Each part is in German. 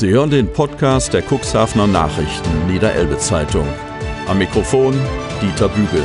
Sie hören den Podcast der Cuxhavener Nachrichten Niederelbe Zeitung. Am Mikrofon Dieter Bügel.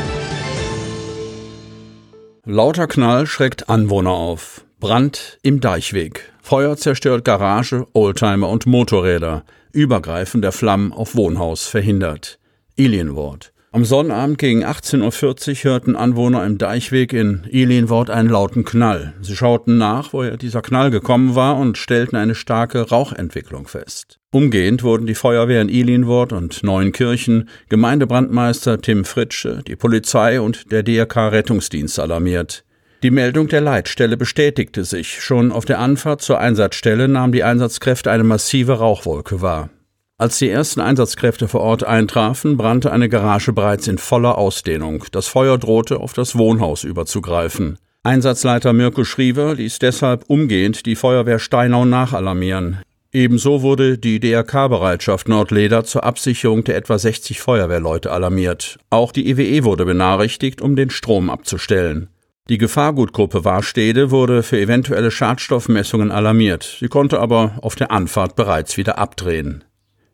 Lauter Knall schreckt Anwohner auf. Brand im Deichweg. Feuer zerstört Garage, Oldtimer und Motorräder. Übergreifen der Flammen auf Wohnhaus verhindert. Ilienwort. Am Sonnabend gegen 18.40 Uhr hörten Anwohner im Deichweg in Ilienwort einen lauten Knall. Sie schauten nach, woher dieser Knall gekommen war und stellten eine starke Rauchentwicklung fest. Umgehend wurden die Feuerwehr in Ilienwort und Neuenkirchen, Gemeindebrandmeister Tim Fritsche, die Polizei und der DRK Rettungsdienst alarmiert. Die Meldung der Leitstelle bestätigte sich. Schon auf der Anfahrt zur Einsatzstelle nahmen die Einsatzkräfte eine massive Rauchwolke wahr. Als die ersten Einsatzkräfte vor Ort eintrafen, brannte eine Garage bereits in voller Ausdehnung. Das Feuer drohte auf das Wohnhaus überzugreifen. Einsatzleiter Mirko Schriever ließ deshalb umgehend die Feuerwehr Steinau nachalarmieren. Ebenso wurde die DRK-Bereitschaft Nordleder zur Absicherung der etwa 60 Feuerwehrleute alarmiert. Auch die EWE e wurde benachrichtigt, um den Strom abzustellen. Die Gefahrgutgruppe Warstede wurde für eventuelle Schadstoffmessungen alarmiert. Sie konnte aber auf der Anfahrt bereits wieder abdrehen.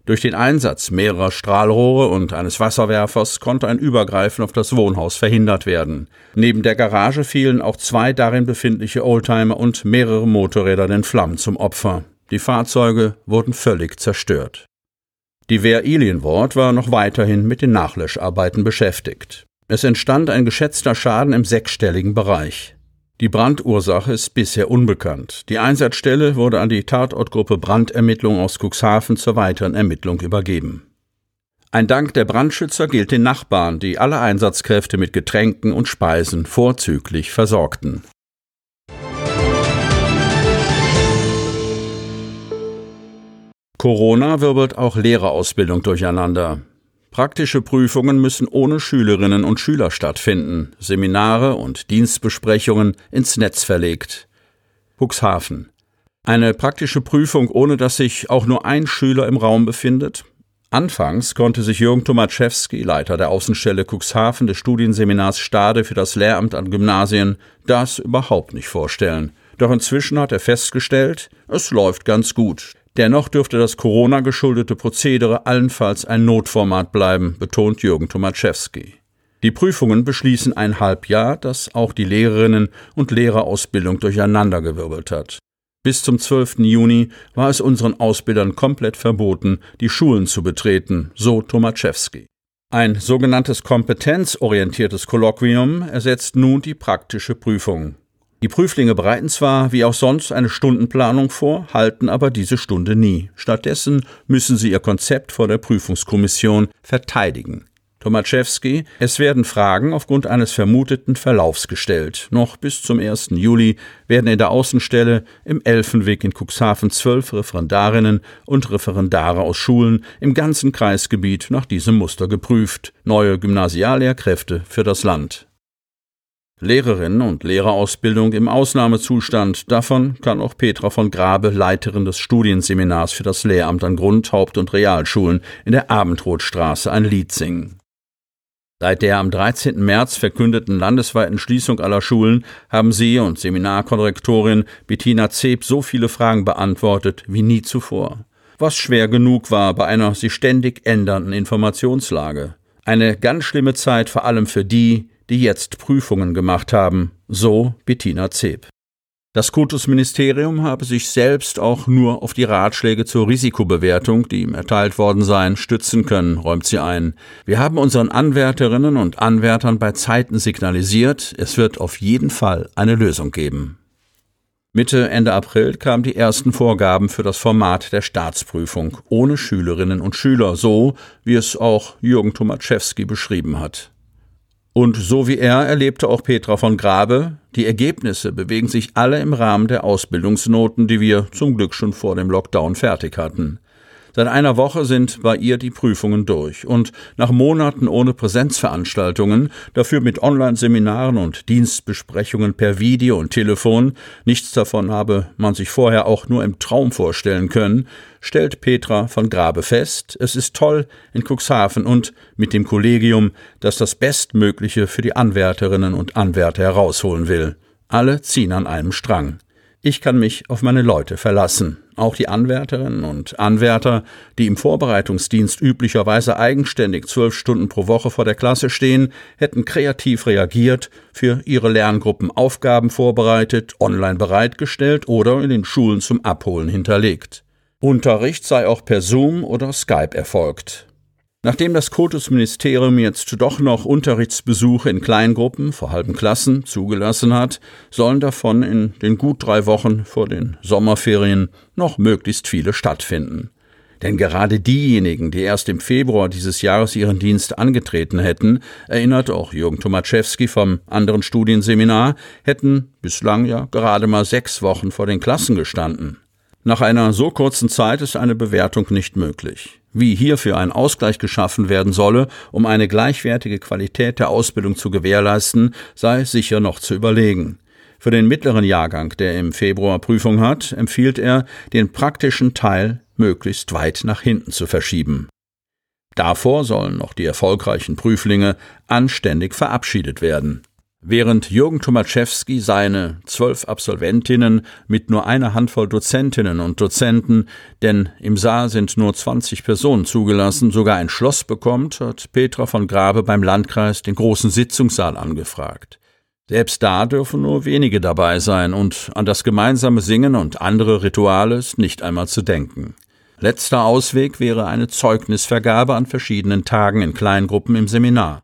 Durch den Einsatz mehrerer Strahlrohre und eines Wasserwerfers konnte ein Übergreifen auf das Wohnhaus verhindert werden. Neben der Garage fielen auch zwei darin befindliche Oldtimer und mehrere Motorräder den Flammen zum Opfer. Die Fahrzeuge wurden völlig zerstört. Die Wehr Ilienwort war noch weiterhin mit den Nachlöscharbeiten beschäftigt. Es entstand ein geschätzter Schaden im sechsstelligen Bereich. Die Brandursache ist bisher unbekannt. Die Einsatzstelle wurde an die Tatortgruppe Brandermittlung aus Cuxhaven zur weiteren Ermittlung übergeben. Ein Dank der Brandschützer gilt den Nachbarn, die alle Einsatzkräfte mit Getränken und Speisen vorzüglich versorgten. Corona wirbelt auch Lehrerausbildung durcheinander. Praktische Prüfungen müssen ohne Schülerinnen und Schüler stattfinden, Seminare und Dienstbesprechungen ins Netz verlegt. Cuxhaven. Eine praktische Prüfung, ohne dass sich auch nur ein Schüler im Raum befindet? Anfangs konnte sich Jürgen Tomaszewski, Leiter der Außenstelle Cuxhaven des Studienseminars Stade für das Lehramt an Gymnasien, das überhaupt nicht vorstellen. Doch inzwischen hat er festgestellt, es läuft ganz gut. Dennoch dürfte das Corona-geschuldete Prozedere allenfalls ein Notformat bleiben, betont Jürgen Tomaszewski. Die Prüfungen beschließen ein Halbjahr, das auch die Lehrerinnen und Lehrerausbildung durcheinandergewirbelt hat. Bis zum 12. Juni war es unseren Ausbildern komplett verboten, die Schulen zu betreten, so Tomaszewski. Ein sogenanntes kompetenzorientiertes Kolloquium ersetzt nun die praktische Prüfung. Die Prüflinge bereiten zwar wie auch sonst eine Stundenplanung vor, halten aber diese Stunde nie. Stattdessen müssen sie ihr Konzept vor der Prüfungskommission verteidigen. Tomaszewski, es werden Fragen aufgrund eines vermuteten Verlaufs gestellt. Noch bis zum 1. Juli werden in der Außenstelle im Elfenweg in Cuxhaven zwölf Referendarinnen und Referendare aus Schulen im ganzen Kreisgebiet nach diesem Muster geprüft. Neue Gymnasiallehrkräfte für das Land. Lehrerinnen und Lehrerausbildung im Ausnahmezustand. Davon kann auch Petra von Grabe, Leiterin des Studienseminars für das Lehramt an Grund-, Haupt- und Realschulen in der Abendrotstraße ein Lied singen. Seit der am 13. März verkündeten landesweiten Schließung aller Schulen haben sie und Seminarkonrektorin Bettina Zeb so viele Fragen beantwortet wie nie zuvor. Was schwer genug war bei einer sich ständig ändernden Informationslage. Eine ganz schlimme Zeit vor allem für die, die jetzt Prüfungen gemacht haben, so Bettina Zeb. Das Kultusministerium habe sich selbst auch nur auf die Ratschläge zur Risikobewertung, die ihm erteilt worden seien, stützen können, räumt sie ein. Wir haben unseren Anwärterinnen und Anwärtern bei Zeiten signalisiert, es wird auf jeden Fall eine Lösung geben. Mitte, Ende April kamen die ersten Vorgaben für das Format der Staatsprüfung, ohne Schülerinnen und Schüler, so wie es auch Jürgen Tomaszewski beschrieben hat. Und so wie er erlebte auch Petra von Grabe, die Ergebnisse bewegen sich alle im Rahmen der Ausbildungsnoten, die wir zum Glück schon vor dem Lockdown fertig hatten. Seit einer Woche sind bei ihr die Prüfungen durch und nach Monaten ohne Präsenzveranstaltungen, dafür mit Online-Seminaren und Dienstbesprechungen per Video und Telefon, nichts davon habe man sich vorher auch nur im Traum vorstellen können, stellt Petra von Grabe fest, es ist toll in Cuxhaven und mit dem Kollegium, das das Bestmögliche für die Anwärterinnen und Anwärter herausholen will. Alle ziehen an einem Strang. Ich kann mich auf meine Leute verlassen. Auch die Anwärterinnen und Anwärter, die im Vorbereitungsdienst üblicherweise eigenständig zwölf Stunden pro Woche vor der Klasse stehen, hätten kreativ reagiert, für ihre Lerngruppen Aufgaben vorbereitet, online bereitgestellt oder in den Schulen zum Abholen hinterlegt. Unterricht sei auch per Zoom oder Skype erfolgt. Nachdem das Kultusministerium jetzt doch noch Unterrichtsbesuche in Kleingruppen vor halben Klassen zugelassen hat, sollen davon in den gut drei Wochen vor den Sommerferien noch möglichst viele stattfinden. Denn gerade diejenigen, die erst im Februar dieses Jahres ihren Dienst angetreten hätten, erinnert auch Jürgen Tomaszewski vom anderen Studienseminar, hätten bislang ja gerade mal sechs Wochen vor den Klassen gestanden. Nach einer so kurzen Zeit ist eine Bewertung nicht möglich. Wie hierfür ein Ausgleich geschaffen werden solle, um eine gleichwertige Qualität der Ausbildung zu gewährleisten, sei sicher noch zu überlegen. Für den mittleren Jahrgang, der im Februar Prüfung hat, empfiehlt er, den praktischen Teil möglichst weit nach hinten zu verschieben. Davor sollen noch die erfolgreichen Prüflinge anständig verabschiedet werden. Während Jürgen Tomaszewski seine zwölf Absolventinnen mit nur einer Handvoll Dozentinnen und Dozenten, denn im Saal sind nur 20 Personen zugelassen, sogar ein Schloss bekommt, hat Petra von Grabe beim Landkreis den großen Sitzungssaal angefragt. Selbst da dürfen nur wenige dabei sein und an das gemeinsame Singen und andere Rituale ist nicht einmal zu denken. Letzter Ausweg wäre eine Zeugnisvergabe an verschiedenen Tagen in Kleingruppen im Seminar.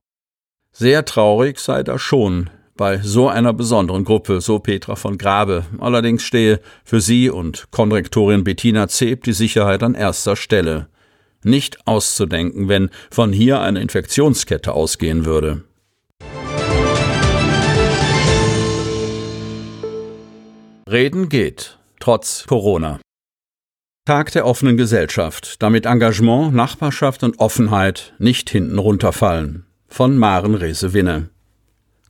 Sehr traurig sei das schon bei so einer besonderen Gruppe, so Petra von Grabe. Allerdings stehe für sie und Konrektorin Bettina Zeb die Sicherheit an erster Stelle. Nicht auszudenken, wenn von hier eine Infektionskette ausgehen würde. Reden geht, trotz Corona. Tag der offenen Gesellschaft, damit Engagement, Nachbarschaft und Offenheit nicht hinten runterfallen von Maren Resewinne.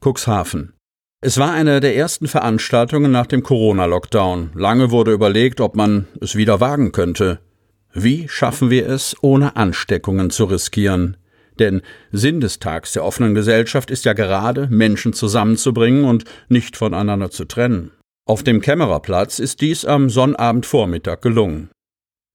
Cuxhaven. Es war eine der ersten Veranstaltungen nach dem Corona-Lockdown. Lange wurde überlegt, ob man es wieder wagen könnte. Wie schaffen wir es, ohne Ansteckungen zu riskieren? Denn Sinn des Tags der offenen Gesellschaft ist ja gerade, Menschen zusammenzubringen und nicht voneinander zu trennen. Auf dem Kämmererplatz ist dies am Sonnabendvormittag gelungen.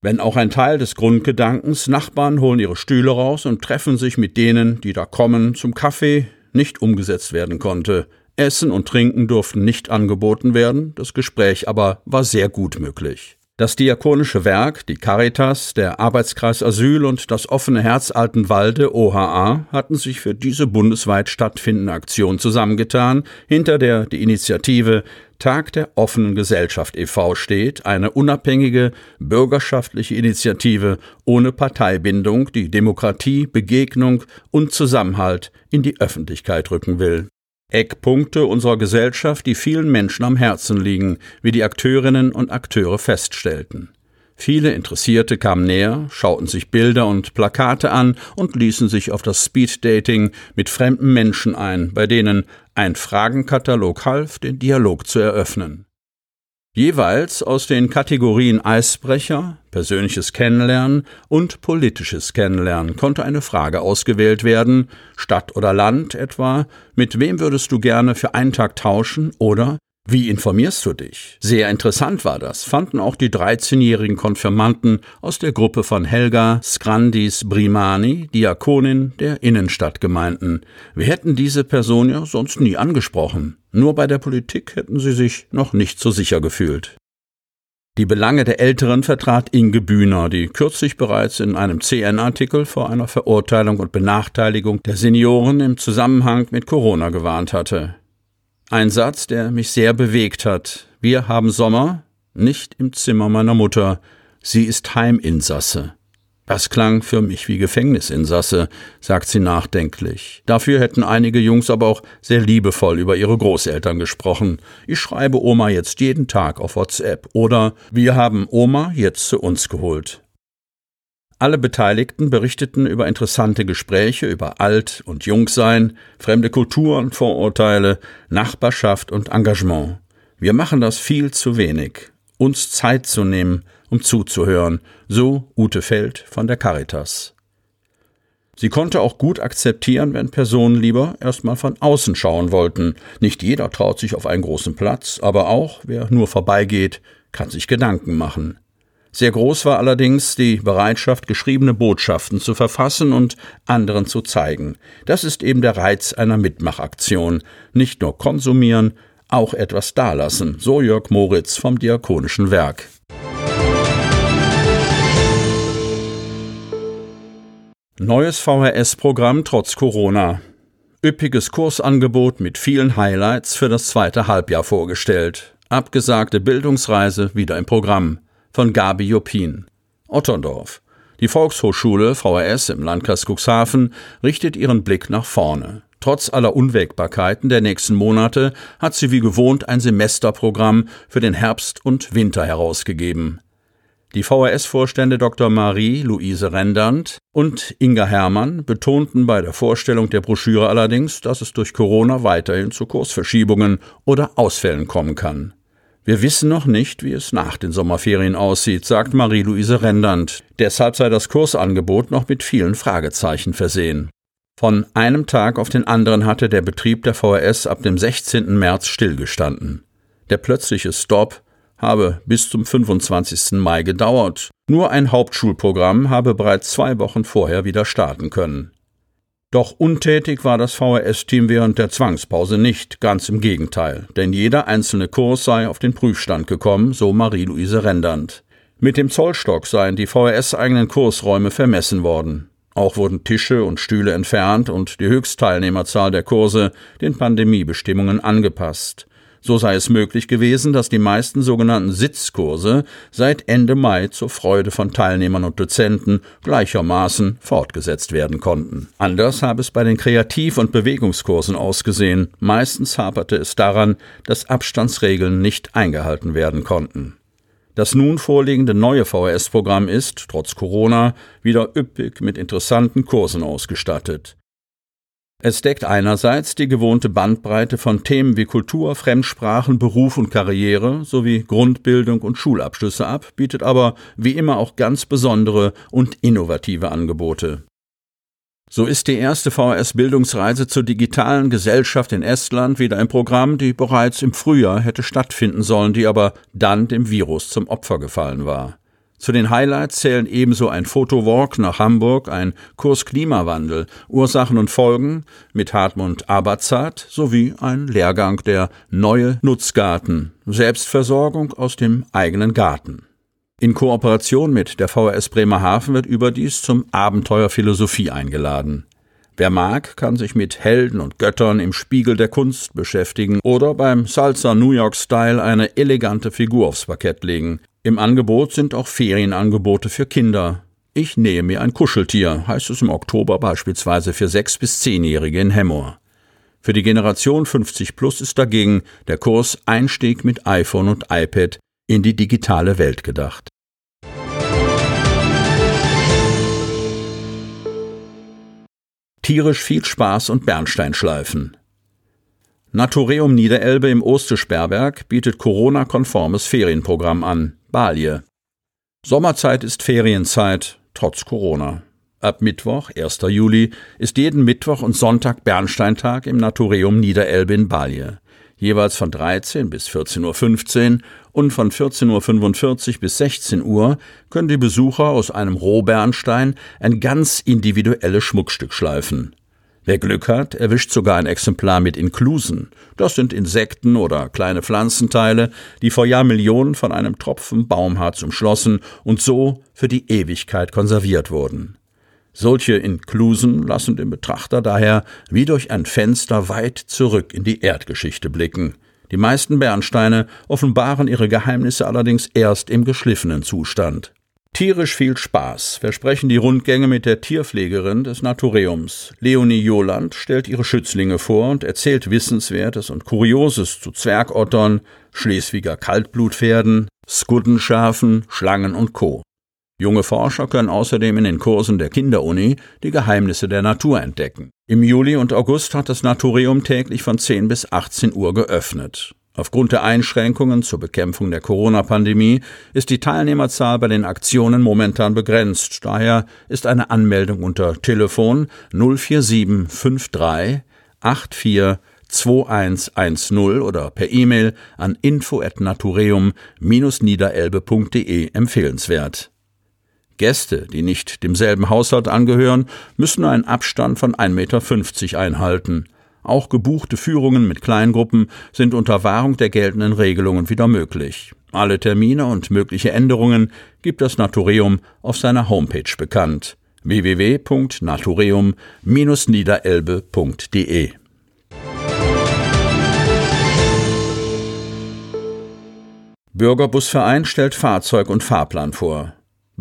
Wenn auch ein Teil des Grundgedankens, Nachbarn holen ihre Stühle raus und treffen sich mit denen, die da kommen, zum Kaffee, nicht umgesetzt werden konnte. Essen und Trinken durften nicht angeboten werden, das Gespräch aber war sehr gut möglich. Das diakonische Werk, die Caritas, der Arbeitskreis Asyl und das offene Herz Altenwalde OHA hatten sich für diese bundesweit stattfindende Aktion zusammengetan, hinter der die Initiative Tag der offenen Gesellschaft e.V. steht, eine unabhängige bürgerschaftliche Initiative ohne Parteibindung, die Demokratie, Begegnung und Zusammenhalt in die Öffentlichkeit rücken will. Eckpunkte unserer Gesellschaft, die vielen Menschen am Herzen liegen, wie die Akteurinnen und Akteure feststellten. Viele Interessierte kamen näher, schauten sich Bilder und Plakate an und ließen sich auf das Speeddating mit fremden Menschen ein, bei denen ein Fragenkatalog half, den Dialog zu eröffnen. Jeweils aus den Kategorien Eisbrecher, persönliches Kennenlernen und politisches Kennenlernen konnte eine Frage ausgewählt werden, Stadt oder Land etwa, mit wem würdest du gerne für einen Tag tauschen oder wie informierst du dich? Sehr interessant war das, fanden auch die 13-jährigen Konfirmanten aus der Gruppe von Helga Skrandis Brimani, Diakonin der Innenstadtgemeinden. Wir hätten diese Person ja sonst nie angesprochen. Nur bei der Politik hätten sie sich noch nicht so sicher gefühlt. Die Belange der Älteren vertrat Inge Bühner, die kürzlich bereits in einem CN-Artikel vor einer Verurteilung und Benachteiligung der Senioren im Zusammenhang mit Corona gewarnt hatte. Ein Satz, der mich sehr bewegt hat. Wir haben Sommer, nicht im Zimmer meiner Mutter. Sie ist Heiminsasse. Das klang für mich wie Gefängnisinsasse, sagt sie nachdenklich. Dafür hätten einige Jungs aber auch sehr liebevoll über ihre Großeltern gesprochen. Ich schreibe Oma jetzt jeden Tag auf WhatsApp oder wir haben Oma jetzt zu uns geholt. Alle Beteiligten berichteten über interessante Gespräche über Alt- und Jungsein, fremde Kulturen, Vorurteile, Nachbarschaft und Engagement. Wir machen das viel zu wenig, uns Zeit zu nehmen, um zuzuhören, so Ute Feld von der Caritas. Sie konnte auch gut akzeptieren, wenn Personen lieber erstmal von außen schauen wollten. Nicht jeder traut sich auf einen großen Platz, aber auch wer nur vorbeigeht, kann sich Gedanken machen. Sehr groß war allerdings die Bereitschaft, geschriebene Botschaften zu verfassen und anderen zu zeigen. Das ist eben der Reiz einer Mitmachaktion. Nicht nur konsumieren, auch etwas dalassen, so Jörg Moritz vom Diakonischen Werk. Neues VHS-Programm trotz Corona. Üppiges Kursangebot mit vielen Highlights für das zweite Halbjahr vorgestellt. Abgesagte Bildungsreise wieder im Programm. Von Gabi Jopin. Otterndorf. Die Volkshochschule VHS im Landkreis Cuxhaven richtet ihren Blick nach vorne. Trotz aller Unwägbarkeiten der nächsten Monate hat sie wie gewohnt ein Semesterprogramm für den Herbst und Winter herausgegeben. Die VHS-Vorstände Dr. Marie-Luise Rendand und Inga Hermann betonten bei der Vorstellung der Broschüre allerdings, dass es durch Corona weiterhin zu Kursverschiebungen oder Ausfällen kommen kann. Wir wissen noch nicht, wie es nach den Sommerferien aussieht, sagt Marie-Luise Rendand. Deshalb sei das Kursangebot noch mit vielen Fragezeichen versehen. Von einem Tag auf den anderen hatte der Betrieb der VHS ab dem 16. März stillgestanden. Der plötzliche Stopp habe bis zum 25. Mai gedauert. Nur ein Hauptschulprogramm habe bereits zwei Wochen vorher wieder starten können. Doch untätig war das VHS-Team während der Zwangspause nicht, ganz im Gegenteil, denn jeder einzelne Kurs sei auf den Prüfstand gekommen, so Marie-Louise Rendand. Mit dem Zollstock seien die VHS-eigenen Kursräume vermessen worden. Auch wurden Tische und Stühle entfernt und die Höchstteilnehmerzahl der Kurse den Pandemiebestimmungen angepasst. So sei es möglich gewesen, dass die meisten sogenannten Sitzkurse seit Ende Mai zur Freude von Teilnehmern und Dozenten gleichermaßen fortgesetzt werden konnten. Anders habe es bei den Kreativ- und Bewegungskursen ausgesehen. Meistens haperte es daran, dass Abstandsregeln nicht eingehalten werden konnten. Das nun vorliegende neue VHS-Programm ist, trotz Corona, wieder üppig mit interessanten Kursen ausgestattet. Es deckt einerseits die gewohnte Bandbreite von Themen wie Kultur, Fremdsprachen, Beruf und Karriere sowie Grundbildung und Schulabschlüsse ab, bietet aber wie immer auch ganz besondere und innovative Angebote. So ist die erste VHS-Bildungsreise zur digitalen Gesellschaft in Estland wieder im Programm, die bereits im Frühjahr hätte stattfinden sollen, die aber dann dem Virus zum Opfer gefallen war. Zu den Highlights zählen ebenso ein Fotowalk nach Hamburg, ein Kurs Klimawandel, Ursachen und Folgen mit Hartmut Abazat sowie ein Lehrgang der Neue Nutzgarten, Selbstversorgung aus dem eigenen Garten. In Kooperation mit der VHS Bremerhaven wird überdies zum Abenteuer Philosophie eingeladen. Wer mag, kann sich mit Helden und Göttern im Spiegel der Kunst beschäftigen oder beim Salsa New York Style eine elegante Figur aufs Parkett legen. Im Angebot sind auch Ferienangebote für Kinder. Ich nähe mir ein Kuscheltier, heißt es im Oktober beispielsweise für sechs bis zehnjährige in Hemmoor. Für die Generation 50 plus ist dagegen der Kurs Einstieg mit iPhone und iPad in die digitale Welt gedacht. Tierisch viel Spaß und Bernsteinschleifen. Natureum Niederelbe im Oste-Sperrberg bietet Corona-konformes Ferienprogramm an. Balje. Sommerzeit ist Ferienzeit, trotz Corona. Ab Mittwoch, 1. Juli, ist jeden Mittwoch und Sonntag Bernsteintag im Natureum Niederelbe in Balje. Jeweils von 13 bis 14.15 Uhr und von 14.45 Uhr bis 16 Uhr können die Besucher aus einem Rohbernstein ein ganz individuelles Schmuckstück schleifen. Wer Glück hat, erwischt sogar ein Exemplar mit Inklusen. Das sind Insekten oder kleine Pflanzenteile, die vor Jahrmillionen von einem Tropfen Baumharz umschlossen und so für die Ewigkeit konserviert wurden. Solche Inklusen lassen den Betrachter daher wie durch ein Fenster weit zurück in die Erdgeschichte blicken. Die meisten Bernsteine offenbaren ihre Geheimnisse allerdings erst im geschliffenen Zustand. Tierisch viel Spaß versprechen die Rundgänge mit der Tierpflegerin des Natureums. Leonie Joland stellt ihre Schützlinge vor und erzählt Wissenswertes und Kurioses zu Zwergottern, Schleswiger Kaltblutpferden, Skuddenschafen, Schlangen und Co. Junge Forscher können außerdem in den Kursen der Kinderuni die Geheimnisse der Natur entdecken. Im Juli und August hat das Natureum täglich von 10 bis 18 Uhr geöffnet. Aufgrund der Einschränkungen zur Bekämpfung der Corona-Pandemie ist die Teilnehmerzahl bei den Aktionen momentan begrenzt. Daher ist eine Anmeldung unter Telefon 04753 84 2110 oder per E-Mail an info@natureum-niederelbe.de empfehlenswert. Gäste, die nicht demselben Haushalt angehören, müssen einen Abstand von 1,50 Meter einhalten. Auch gebuchte Führungen mit Kleingruppen sind unter Wahrung der geltenden Regelungen wieder möglich. Alle Termine und mögliche Änderungen gibt das Natureum auf seiner Homepage bekannt www.natureum-niederelbe.de Bürgerbusverein stellt Fahrzeug und Fahrplan vor.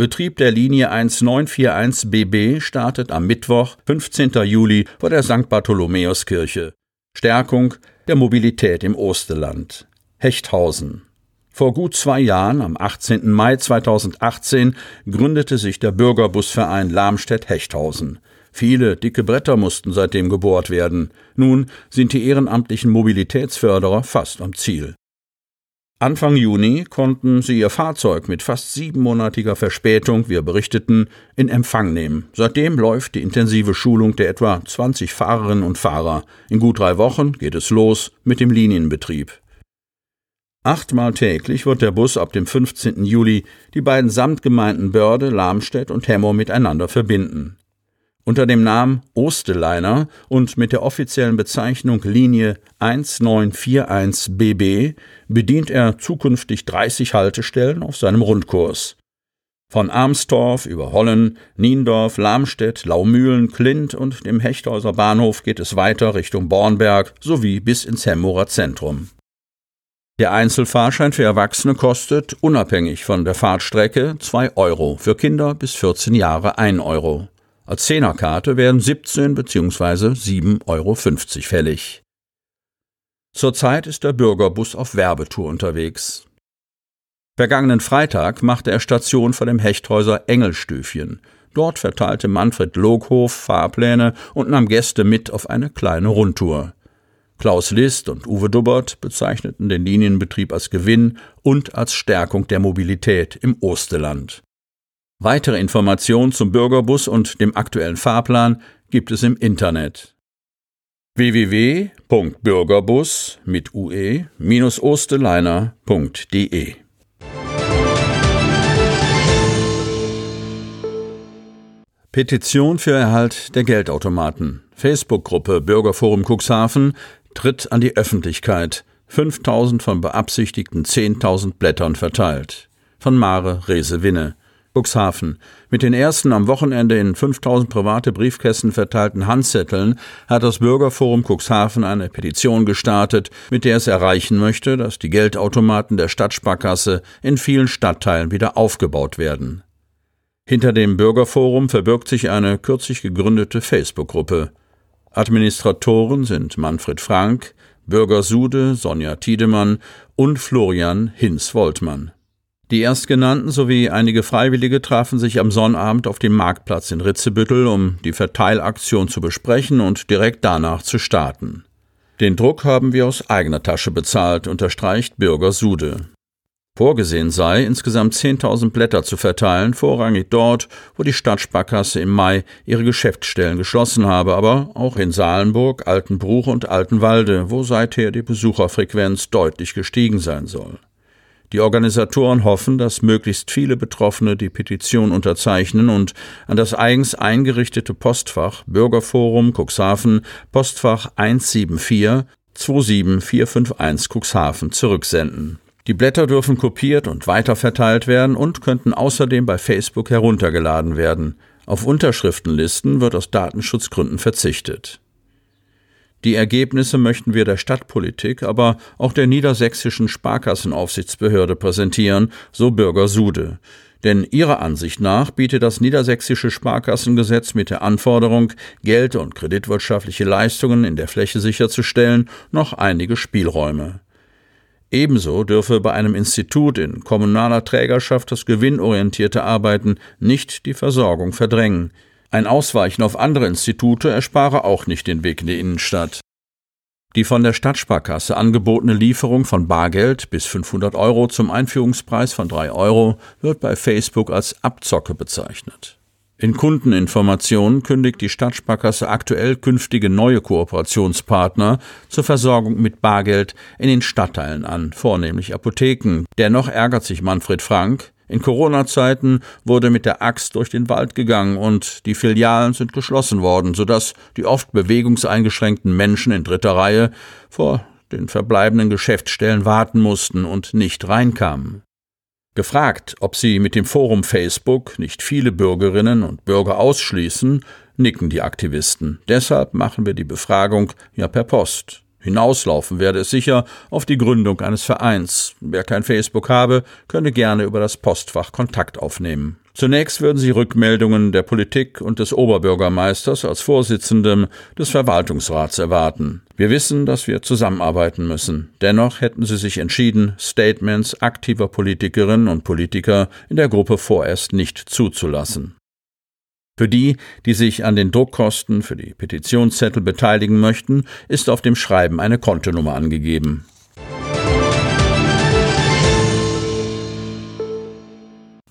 Betrieb der Linie 1941 BB startet am Mittwoch, 15. Juli vor der St. Bartholomäuskirche. Stärkung der Mobilität im Osterland. Hechthausen. Vor gut zwei Jahren, am 18. Mai 2018, gründete sich der Bürgerbusverein Lamstedt-Hechthausen. Viele dicke Bretter mussten seitdem gebohrt werden. Nun sind die ehrenamtlichen Mobilitätsförderer fast am Ziel. Anfang Juni konnten sie ihr Fahrzeug mit fast siebenmonatiger Verspätung, wir berichteten, in Empfang nehmen. Seitdem läuft die intensive Schulung der etwa 20 Fahrerinnen und Fahrer. In gut drei Wochen geht es los mit dem Linienbetrieb. Achtmal täglich wird der Bus ab dem 15. Juli die beiden Samtgemeinden Börde, Lamstedt und Hemmo miteinander verbinden. Unter dem Namen Osteliner und mit der offiziellen Bezeichnung Linie 1941 BB bedient er zukünftig 30 Haltestellen auf seinem Rundkurs. Von Armstorf über Hollen, Niendorf, Lamstedt, Laumühlen, Klint und dem Hechthäuser Bahnhof geht es weiter Richtung Bornberg sowie bis ins Hemmorer Zentrum. Der Einzelfahrschein für Erwachsene kostet, unabhängig von der Fahrtstrecke, 2 Euro, für Kinder bis 14 Jahre 1 Euro. Als Zehnerkarte werden 17 bzw. 7,50 Euro fällig. Zurzeit ist der Bürgerbus auf Werbetour unterwegs. Vergangenen Freitag machte er Station vor dem Hechthäuser Engelstöfchen. Dort verteilte Manfred Loghof Fahrpläne und nahm Gäste mit auf eine kleine Rundtour. Klaus List und Uwe Dubbert bezeichneten den Linienbetrieb als Gewinn und als Stärkung der Mobilität im Osterland. Weitere Informationen zum Bürgerbus und dem aktuellen Fahrplan gibt es im Internet www.bürgerbus mit ue-osteliner.de Petition für Erhalt der Geldautomaten. Facebook-Gruppe Bürgerforum Cuxhaven tritt an die Öffentlichkeit. 5000 von beabsichtigten 10.000 Blättern verteilt. Von Mare Rese-Winne. Cuxhaven. Mit den ersten am Wochenende in 5000 private Briefkästen verteilten Handzetteln hat das Bürgerforum Cuxhaven eine Petition gestartet, mit der es erreichen möchte, dass die Geldautomaten der Stadtsparkasse in vielen Stadtteilen wieder aufgebaut werden. Hinter dem Bürgerforum verbirgt sich eine kürzlich gegründete Facebook-Gruppe. Administratoren sind Manfred Frank, Bürger Sude, Sonja Tiedemann und Florian Hinz-Woltmann. Die Erstgenannten sowie einige Freiwillige trafen sich am Sonnabend auf dem Marktplatz in Ritzebüttel, um die Verteilaktion zu besprechen und direkt danach zu starten. Den Druck haben wir aus eigener Tasche bezahlt, unterstreicht Bürger Sude. Vorgesehen sei, insgesamt 10.000 Blätter zu verteilen, vorrangig dort, wo die Stadtsparkasse im Mai ihre Geschäftsstellen geschlossen habe, aber auch in Salenburg, Altenbruch und Altenwalde, wo seither die Besucherfrequenz deutlich gestiegen sein soll. Die Organisatoren hoffen, dass möglichst viele Betroffene die Petition unterzeichnen und an das eigens eingerichtete Postfach Bürgerforum Cuxhaven Postfach 174 27451 Cuxhaven zurücksenden. Die Blätter dürfen kopiert und weiterverteilt werden und könnten außerdem bei Facebook heruntergeladen werden. Auf Unterschriftenlisten wird aus Datenschutzgründen verzichtet. Die Ergebnisse möchten wir der Stadtpolitik, aber auch der niedersächsischen Sparkassenaufsichtsbehörde präsentieren, so Bürger Sude. Denn ihrer Ansicht nach bietet das niedersächsische Sparkassengesetz mit der Anforderung, Geld- und kreditwirtschaftliche Leistungen in der Fläche sicherzustellen, noch einige Spielräume. Ebenso dürfe bei einem Institut in kommunaler Trägerschaft das gewinnorientierte Arbeiten nicht die Versorgung verdrängen. Ein Ausweichen auf andere Institute erspare auch nicht den Weg in die Innenstadt. Die von der Stadtsparkasse angebotene Lieferung von Bargeld bis 500 Euro zum Einführungspreis von 3 Euro wird bei Facebook als Abzocke bezeichnet. In Kundeninformationen kündigt die Stadtsparkasse aktuell künftige neue Kooperationspartner zur Versorgung mit Bargeld in den Stadtteilen an, vornehmlich Apotheken. Dennoch ärgert sich Manfred Frank, in Corona-Zeiten wurde mit der Axt durch den Wald gegangen und die Filialen sind geschlossen worden, sodass die oft bewegungseingeschränkten Menschen in dritter Reihe vor den verbleibenden Geschäftsstellen warten mussten und nicht reinkamen. Gefragt, ob sie mit dem Forum Facebook nicht viele Bürgerinnen und Bürger ausschließen, nicken die Aktivisten. Deshalb machen wir die Befragung ja per Post. Hinauslaufen werde es sicher auf die Gründung eines Vereins. Wer kein Facebook habe, könne gerne über das Postfach Kontakt aufnehmen. Zunächst würden sie Rückmeldungen der Politik und des Oberbürgermeisters als Vorsitzendem des Verwaltungsrats erwarten. Wir wissen, dass wir zusammenarbeiten müssen. Dennoch hätten sie sich entschieden, Statements aktiver Politikerinnen und Politiker in der Gruppe vorerst nicht zuzulassen. Für die, die sich an den Druckkosten für die Petitionszettel beteiligen möchten, ist auf dem Schreiben eine Kontonummer angegeben.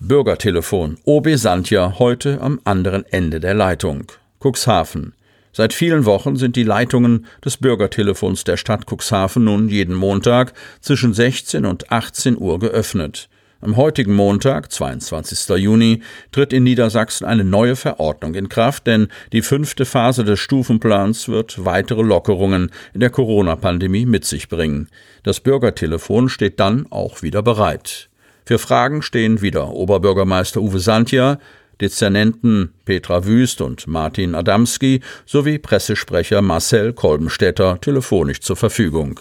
Bürgertelefon OB Sandja heute am anderen Ende der Leitung. Cuxhaven. Seit vielen Wochen sind die Leitungen des Bürgertelefons der Stadt Cuxhaven nun jeden Montag zwischen 16 und 18 Uhr geöffnet. Am heutigen Montag, 22. Juni, tritt in Niedersachsen eine neue Verordnung in Kraft, denn die fünfte Phase des Stufenplans wird weitere Lockerungen in der Corona-Pandemie mit sich bringen. Das Bürgertelefon steht dann auch wieder bereit. Für Fragen stehen wieder Oberbürgermeister Uwe Santja, Dezernenten Petra Wüst und Martin Adamski sowie Pressesprecher Marcel Kolbenstädter telefonisch zur Verfügung.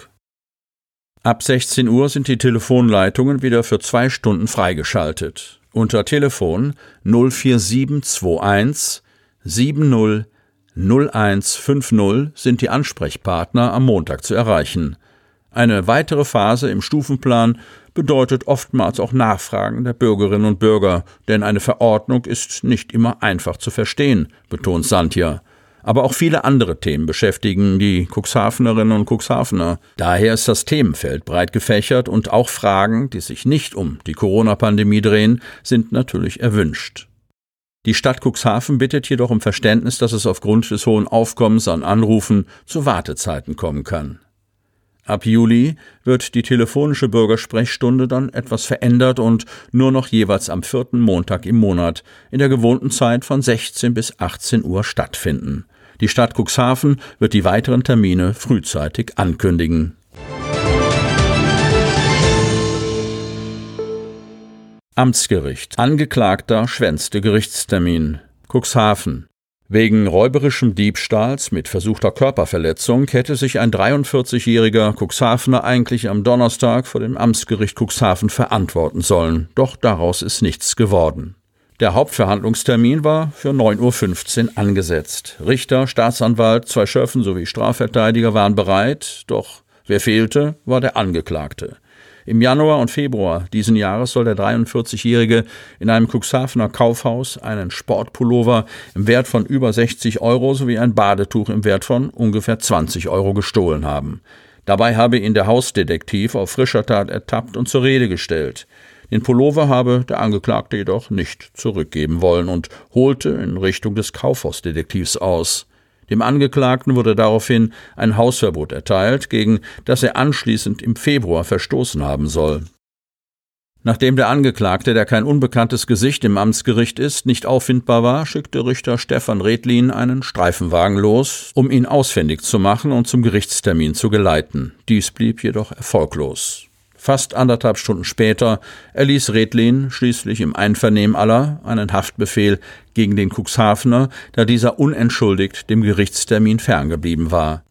Ab 16 Uhr sind die Telefonleitungen wieder für zwei Stunden freigeschaltet. Unter Telefon 04721 70 0150 sind die Ansprechpartner am Montag zu erreichen. Eine weitere Phase im Stufenplan bedeutet oftmals auch Nachfragen der Bürgerinnen und Bürger, denn eine Verordnung ist nicht immer einfach zu verstehen, betont Santja. Aber auch viele andere Themen beschäftigen die Cuxhavenerinnen und Cuxhavener. Daher ist das Themenfeld breit gefächert und auch Fragen, die sich nicht um die Corona-Pandemie drehen, sind natürlich erwünscht. Die Stadt Cuxhaven bittet jedoch um Verständnis, dass es aufgrund des hohen Aufkommens an Anrufen zu Wartezeiten kommen kann. Ab Juli wird die telefonische Bürgersprechstunde dann etwas verändert und nur noch jeweils am vierten Montag im Monat in der gewohnten Zeit von 16 bis 18 Uhr stattfinden. Die Stadt Cuxhaven wird die weiteren Termine frühzeitig ankündigen. Amtsgericht. Angeklagter schwänzte Gerichtstermin. Cuxhaven. Wegen räuberischem Diebstahls mit versuchter Körperverletzung hätte sich ein 43-jähriger Cuxhavener eigentlich am Donnerstag vor dem Amtsgericht Cuxhaven verantworten sollen. Doch daraus ist nichts geworden. Der Hauptverhandlungstermin war für 9.15 Uhr angesetzt. Richter, Staatsanwalt, zwei Schöffen sowie Strafverteidiger waren bereit, doch wer fehlte, war der Angeklagte. Im Januar und Februar diesen Jahres soll der 43-Jährige in einem Cuxhavener Kaufhaus einen Sportpullover im Wert von über 60 Euro sowie ein Badetuch im Wert von ungefähr 20 Euro gestohlen haben. Dabei habe ihn der Hausdetektiv auf frischer Tat ertappt und zur Rede gestellt. Den Pullover habe der Angeklagte jedoch nicht zurückgeben wollen und holte in Richtung des Kaufhausdetektivs aus. Dem Angeklagten wurde daraufhin ein Hausverbot erteilt, gegen das er anschließend im Februar verstoßen haben soll. Nachdem der Angeklagte, der kein unbekanntes Gesicht im Amtsgericht ist, nicht auffindbar war, schickte Richter Stefan Redlin einen Streifenwagen los, um ihn ausfindig zu machen und zum Gerichtstermin zu geleiten. Dies blieb jedoch erfolglos. Fast anderthalb Stunden später erließ Redlin schließlich im Einvernehmen aller einen Haftbefehl gegen den Cuxhavener, da dieser unentschuldigt dem Gerichtstermin ferngeblieben war.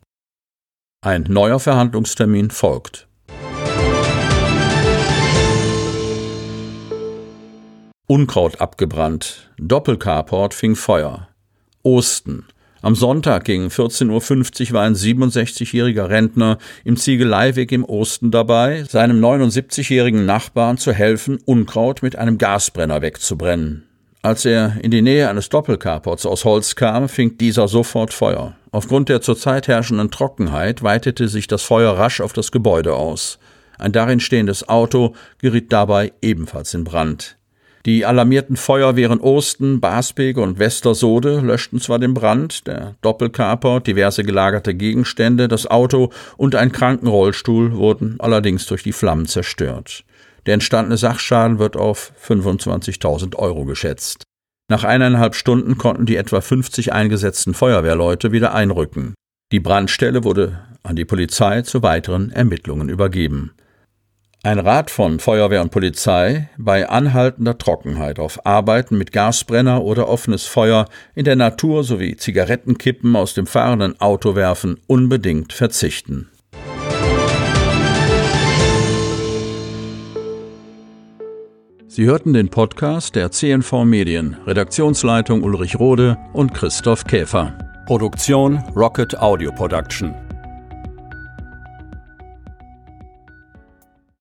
Ein neuer Verhandlungstermin folgt. Unkraut abgebrannt, Doppelcarport fing Feuer. Osten. Am Sonntag gegen 14.50 Uhr war ein 67-jähriger Rentner im Ziegeleiweg im Osten dabei, seinem 79-jährigen Nachbarn zu helfen, Unkraut mit einem Gasbrenner wegzubrennen. Als er in die Nähe eines Doppelcarports aus Holz kam, fing dieser sofort Feuer. Aufgrund der zurzeit herrschenden Trockenheit weitete sich das Feuer rasch auf das Gebäude aus. Ein darin stehendes Auto geriet dabei ebenfalls in Brand. Die alarmierten Feuerwehren Osten, Basbek und Westersode löschten zwar den Brand, der Doppelcarport, diverse gelagerte Gegenstände, das Auto und ein Krankenrollstuhl wurden allerdings durch die Flammen zerstört. Der entstandene Sachschaden wird auf 25.000 Euro geschätzt. Nach eineinhalb Stunden konnten die etwa 50 eingesetzten Feuerwehrleute wieder einrücken. Die Brandstelle wurde an die Polizei zu weiteren Ermittlungen übergeben. Ein Rat von Feuerwehr und Polizei bei anhaltender Trockenheit auf Arbeiten mit Gasbrenner oder offenes Feuer in der Natur sowie Zigarettenkippen aus dem fahrenden Auto werfen unbedingt verzichten. Sie hörten den Podcast der CNV Medien, Redaktionsleitung Ulrich Rode und Christoph Käfer. Produktion Rocket Audio Production.